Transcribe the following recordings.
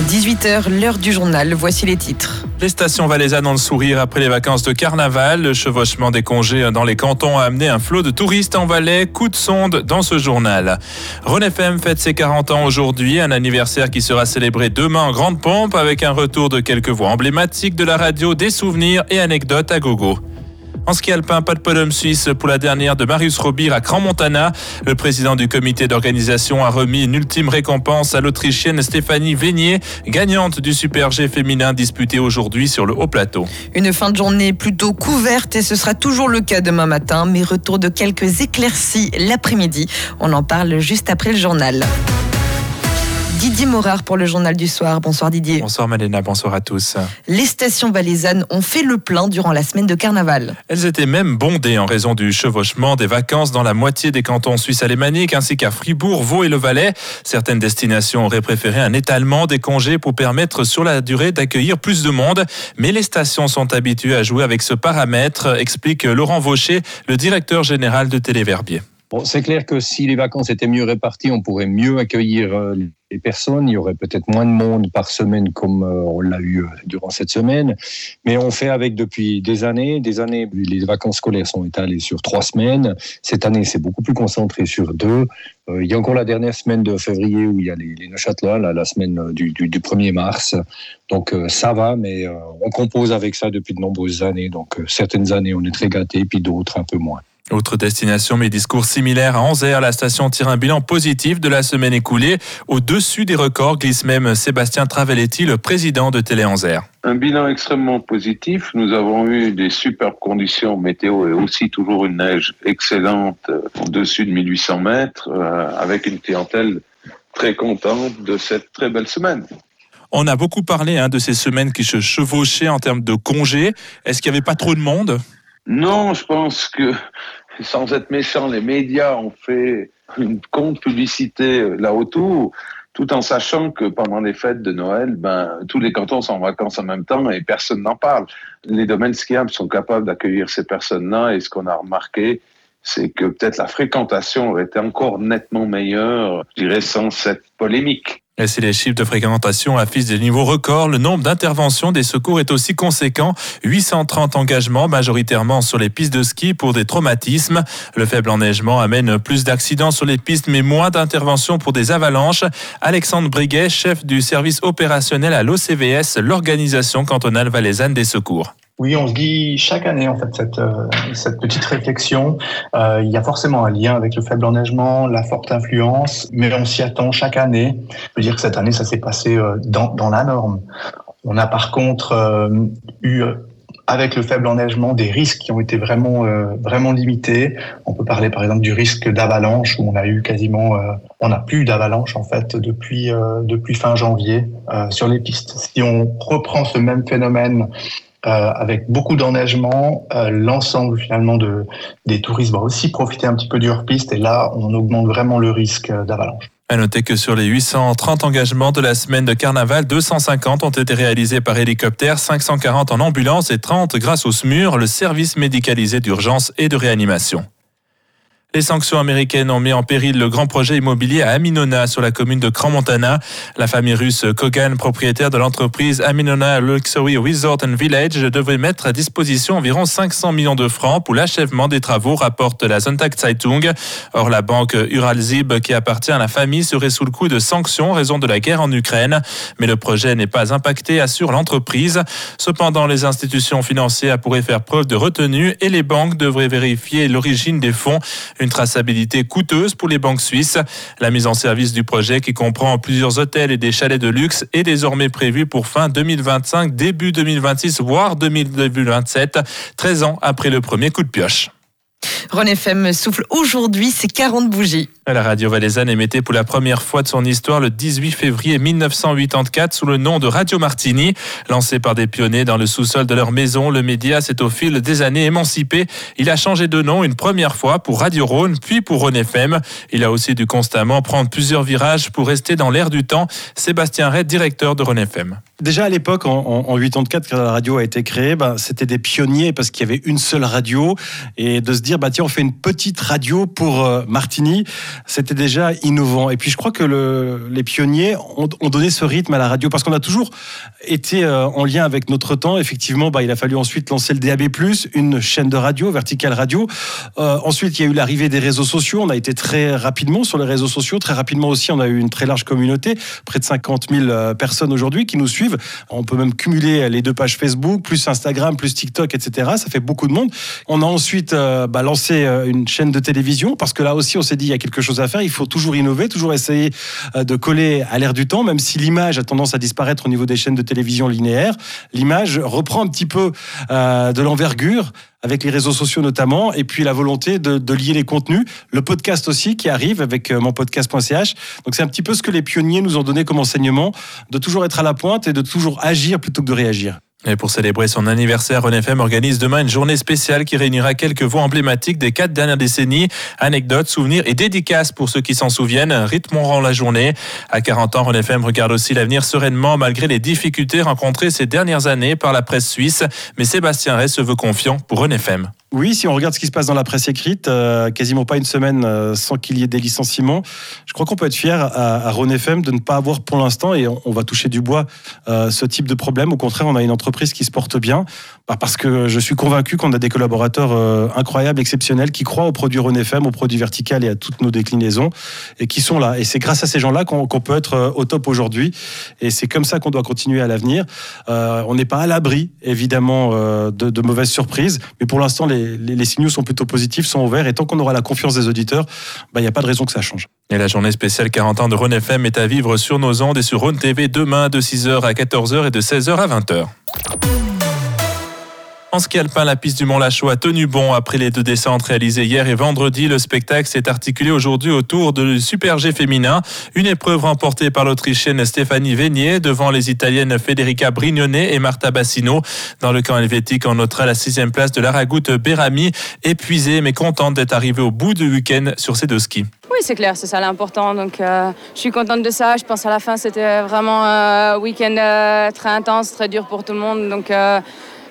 18h, l'heure du journal. Voici les titres. Les stations valaisannes ont le sourire après les vacances de carnaval. Le chevauchement des congés dans les cantons a amené un flot de touristes en Valais. Coup de sonde dans ce journal. René FM fête ses 40 ans aujourd'hui, un anniversaire qui sera célébré demain en grande pompe avec un retour de quelques voix emblématiques de la radio, des souvenirs et anecdotes à gogo. En ski alpin, pas de podium suisse pour la dernière de Marius Robir à Cran-Montana. Le président du comité d'organisation a remis une ultime récompense à l'Autrichienne Stéphanie Vénier, gagnante du Super G féminin disputé aujourd'hui sur le haut plateau. Une fin de journée plutôt couverte et ce sera toujours le cas demain matin, mais retour de quelques éclaircies l'après-midi. On en parle juste après le journal. Didier Morard pour le journal du soir. Bonsoir Didier. Bonsoir Malena, bonsoir à tous. Les stations valaisannes ont fait le plein durant la semaine de carnaval. Elles étaient même bondées en raison du chevauchement des vacances dans la moitié des cantons suisses alémaniques ainsi qu'à Fribourg, Vaud et le Valais. Certaines destinations auraient préféré un étalement des congés pour permettre sur la durée d'accueillir plus de monde. Mais les stations sont habituées à jouer avec ce paramètre, explique Laurent Vaucher, le directeur général de Téléverbier. C'est clair que si les vacances étaient mieux réparties, on pourrait mieux accueillir euh, les personnes. Il y aurait peut-être moins de monde par semaine comme euh, on l'a eu euh, durant cette semaine. Mais on fait avec depuis des années. Des années, les vacances scolaires sont étalées sur trois semaines. Cette année, c'est beaucoup plus concentré sur deux. Il y a encore la dernière semaine de février où il y a les, les la, semaine du, du, du, 1er mars. Donc ça va, mais on compose avec ça depuis de nombreuses années. Donc certaines années, on est très gâtés, puis d'autres un peu moins. Autre destination, mais discours similaires à Anzer. La station tire un bilan positif de la semaine écoulée. Au-dessus des records glisse même Sébastien Travelletti, le président de Télé Anzer. Un bilan extrêmement positif. Nous avons eu des superbes conditions météo et aussi toujours une neige excellente au-dessus de 1800 mètres euh, avec une clientèle très contente de cette très belle semaine. On a beaucoup parlé hein, de ces semaines qui se chevauchaient en termes de congés. Est-ce qu'il n'y avait pas trop de monde? Non, je pense que, sans être méchant, les médias ont fait une compte publicité là autour, tout en sachant que pendant les fêtes de Noël, ben, tous les cantons sont en vacances en même temps et personne n'en parle. Les domaines skiables sont capables d'accueillir ces personnes-là et ce qu'on a remarqué, c'est que peut-être la fréquentation aurait été encore nettement meilleure, je dirais, sans cette polémique. Si les chiffres de fréquentation affichent des niveaux records, le nombre d'interventions des secours est aussi conséquent. 830 engagements, majoritairement sur les pistes de ski pour des traumatismes. Le faible enneigement amène plus d'accidents sur les pistes, mais moins d'interventions pour des avalanches. Alexandre Briguet, chef du service opérationnel à l'OCVS, l'organisation cantonale valaisanne des secours. Oui, on se dit chaque année en fait cette, euh, cette petite réflexion. Euh, il y a forcément un lien avec le faible enneigement, la forte influence, mais on s'y attend chaque année. Je veux dire que cette année, ça s'est passé euh, dans, dans la norme. On a par contre euh, eu avec le faible enneigement des risques qui ont été vraiment euh, vraiment limités. On peut parler par exemple du risque d'avalanche où on a eu quasiment euh, on n'a plus d'avalanche en fait depuis euh, depuis fin janvier sur les pistes. Si on reprend ce même phénomène euh, avec beaucoup d'enneigement, euh, l'ensemble finalement de, des touristes va aussi profiter un petit peu du et là, on augmente vraiment le risque d'avalanche. À noter que sur les 830 engagements de la semaine de carnaval, 250 ont été réalisés par hélicoptère, 540 en ambulance et 30 grâce au SMUR, le service médicalisé d'urgence et de réanimation. Les sanctions américaines ont mis en péril le grand projet immobilier à Aminona sur la commune de Cran-Montana. La famille russe Kogan, propriétaire de l'entreprise Aminona Luxury Resort Village, devait mettre à disposition environ 500 millions de francs pour l'achèvement des travaux, rapporte la Sonntag Zeitung. Or, la banque Uralzib, qui appartient à la famille, serait sous le coup de sanctions raison de la guerre en Ukraine. Mais le projet n'est pas impacté, assure l'entreprise. Cependant, les institutions financières pourraient faire preuve de retenue et les banques devraient vérifier l'origine des fonds. Traçabilité coûteuse pour les banques suisses. La mise en service du projet qui comprend plusieurs hôtels et des chalets de luxe est désormais prévue pour fin 2025, début 2026, voire 2027, 13 ans après le premier coup de pioche. René FM souffle aujourd'hui ses 40 bougies. La radio valaisanne émettait pour la première fois de son histoire le 18 février 1984 sous le nom de Radio Martini. Lancé par des pionniers dans le sous-sol de leur maison, le média s'est au fil des années émancipé. Il a changé de nom une première fois pour Radio Rhône, puis pour Rhône FM. Il a aussi dû constamment prendre plusieurs virages pour rester dans l'air du temps. Sébastien Red, directeur de Rhône FM. Déjà à l'époque, en, en, en 84, quand la radio a été créée, ben, c'était des pionniers parce qu'il y avait une seule radio. Et de se dire, bah, on fait une petite radio pour euh, Martini. c'était déjà innovant. Et puis je crois que le, les pionniers ont, donné ce rythme à la radio parce qu'on a toujours été euh, en lien avec notre temps. Effectivement, bah, il a fallu ensuite lancer le DAB+, une chaîne de radio, Vertical Radio. Euh, ensuite, il y a eu l'arrivée des réseaux sociaux. On a été très rapidement sur les réseaux sociaux. Très rapidement aussi, on a eu une très large communauté, près de 50 000 euh, personnes aujourd'hui qui nous suivent. On peut même cumuler les deux pages Facebook, plus Instagram, plus TikTok, etc. Ça fait beaucoup de monde. On a ensuite bah, lancé une chaîne de télévision parce que là aussi, on s'est dit il y a quelque chose à faire. Il faut toujours innover, toujours essayer de coller à l'air du temps, même si l'image a tendance à disparaître au niveau des chaînes de télévision linéaires. L'image reprend un petit peu de l'envergure avec les réseaux sociaux notamment, et puis la volonté de, lier les contenus. Le podcast aussi qui arrive avec euh, mon podcast.ch. Donc c'est un petit peu ce que les pionniers nous ont donné comme enseignement, de toujours être à la pointe et de toujours agir plutôt que de réagir. Et pour célébrer son anniversaire, René FM organise demain une journée spéciale qui réunira quelques voix emblématiques des quatre dernières décennies. Anecdotes, souvenirs et dédicaces pour ceux qui s'en souviennent rythmeront la journée. À 40 ans, René FM regarde aussi l'avenir sereinement malgré les difficultés rencontrées ces dernières années par la presse suisse. Mais Sébastien Rey se veut confiant pour René FM. Oui, si on regarde ce qui se passe dans la presse écrite, euh, quasiment pas une semaine euh, sans qu'il y ait des licenciements. Je crois qu'on peut être fier à, à Rhône FM de ne pas avoir pour l'instant, et on, va toucher du bois, euh, ce type de problème. Au contraire, on a une entreprise qui se porte bien, bah, parce que je suis convaincu qu'on a des collaborateurs incroyables, exceptionnels, qui croient aux produits Rhône FM, aux produits verticales et à toutes nos déclinaisons, et qui sont là. Et c'est grâce à ces gens-là qu'on peut être au top aujourd'hui. Et c'est comme ça qu'on doit continuer à l'avenir. on n'est pas à l'abri, évidemment, de, de mauvaises surprises, mais pour l'instant, les les, signaux sont plutôt positifs, sont ouverts. Et tant qu'on aura la confiance des auditeurs, bah, il n'y a pas de raison que ça change. Et la journée spéciale 40 ans de Rhône FM est à vivre sur nos ondes et sur Rhône TV demain de 6h à 14h et de 16h à 20h. En ski alpin, la piste du Mont Lachaud a tenu bon après les deux descentes réalisées hier et vendredi. Le spectacle s'est articulé aujourd'hui autour du Super G féminin. Une épreuve remportée par l'Autrichienne Stéphanie Vénier devant les Italiennes Federica Brignone et Marta Bassino. Dans le camp helvétique, on notera la sixième place de l'Aragout Berami, épuisée mais contente d'être arrivée au bout du week-end sur ces deux skis. Oui, c'est clair, c'est ça l'important. Donc, euh, je suis contente de ça. Je pense à la fin, c'était vraiment un week-end euh, très intense, très dur pour tout le monde. Donc,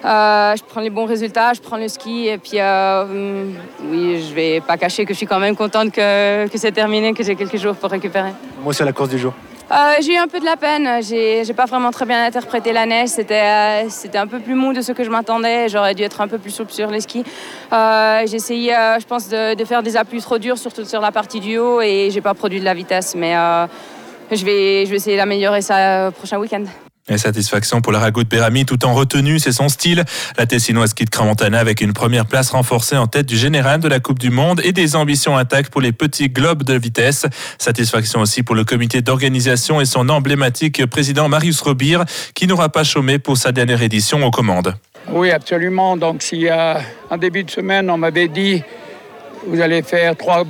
euh, euh, je prends les bons résultats, je prends le ski et puis euh, mm, oui, je vais pas cacher que je suis quand même contente que, que c'est terminé, que j'ai quelques jours pour récupérer. Moi, c'est la course du jour. Euh, j'ai eu un peu de la peine. J'ai, pas vraiment très bien interprété la neige. C'était, un peu plus mou de ce que je m'attendais. J'aurais dû être un peu plus souple sur les skis. j'ai essayé, je pense, de, de, faire des appuis trop durs, surtout sur la partie du haut, et j'ai pas produit de la vitesse. Mais je vais, je vais essayer d'améliorer ça prochain week-end. Et satisfaction pour la Ragout Berami tout en retenue, c'est son style. La Tessinoise quitte Cramontana avec une première place renforcée en tête du général de la Coupe du Monde et des ambitions intactes pour les petits globes de vitesse. Satisfaction aussi pour le comité d'organisation et son emblématique président Marius Robir qui n'aura pas chômé pour sa dernière édition aux commandes. Oui, absolument. Donc s'il y a un début de semaine, on m'avait dit vous allez faire trois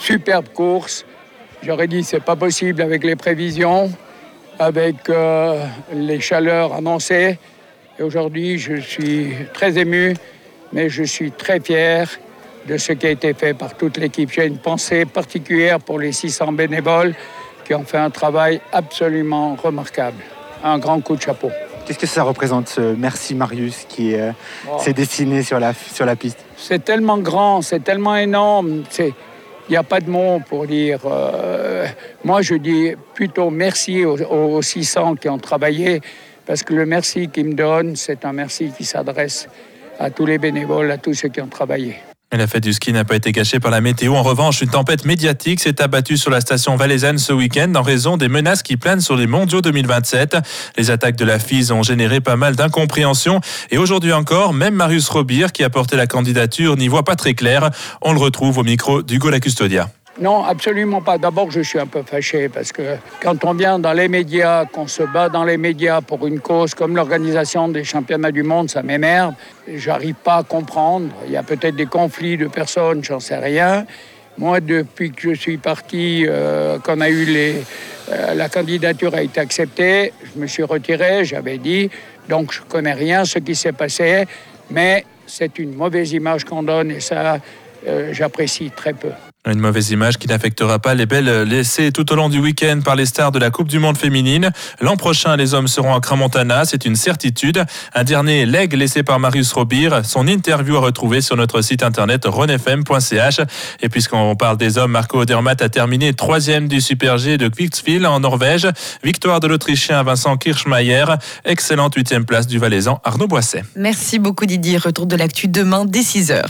superbes courses. J'aurais dit c'est pas possible avec les prévisions avec euh, les chaleurs annoncées. Et aujourd'hui, je suis très ému, mais je suis très fier de ce qui a été fait par toute l'équipe. J'ai une pensée particulière pour les 600 bénévoles qui ont fait un travail absolument remarquable. Un grand coup de chapeau. Qu'est-ce que ça représente, ce merci Marius qui euh, oh. s'est dessiné sur la, sur la piste? C'est tellement grand, c'est tellement énorme. Il n'y a pas de mots pour dire. Euh, moi, je dis plutôt merci aux, aux, 600 qui ont travaillé, parce que le merci qu'ils me donnent, c'est un merci qui s'adresse à tous les bénévoles, à tous ceux qui ont travaillé. La fête du ski n'a pas été gâchée par la météo. En revanche, une tempête médiatique s'est abattue sur la station valaisanne ce week-end en raison des menaces qui planent sur les mondiaux 2027. Les attaques de la FISE ont généré pas mal d'incompréhension. Et aujourd'hui encore, même Marius Robir, qui a porté la candidature, n'y voit pas très clair. On le retrouve au micro d'Hugo La Custodia. Non, absolument pas. D'abord, je suis un peu fâché parce que quand on vient dans les médias, qu'on se bat dans les médias pour une cause comme l'organisation des championnats du monde, ça m'énerve. J'arrive pas à comprendre. Il y a peut-être des conflits de personnes, j'en sais rien. Moi, depuis que je suis parti, euh, qu'on a eu euh, la candidature a été acceptée, je me suis retiré, j'avais dit, donc je connais rien ce qui s'est passé, mais c'est une mauvaise image qu'on donne et ça, euh, j'apprécie très peu. Une mauvaise image qui n'affectera pas les belles laissées tout au long du week-end par les stars de la Coupe du Monde féminine. L'an prochain, les hommes seront à Cramontana, c'est une certitude. Un dernier leg laissé par Marius Robir. Son interview à retrouver sur notre site internet ronfm.ch. Et puisqu'on parle des hommes, Marco Odermatt a terminé troisième du Super G de Kvixville en Norvège. Victoire de l'Autrichien Vincent Kirchmeier. Excellente huitième place du Valaisan Arnaud Boisset. Merci beaucoup Didier. Retour de l'actu demain dès 6h.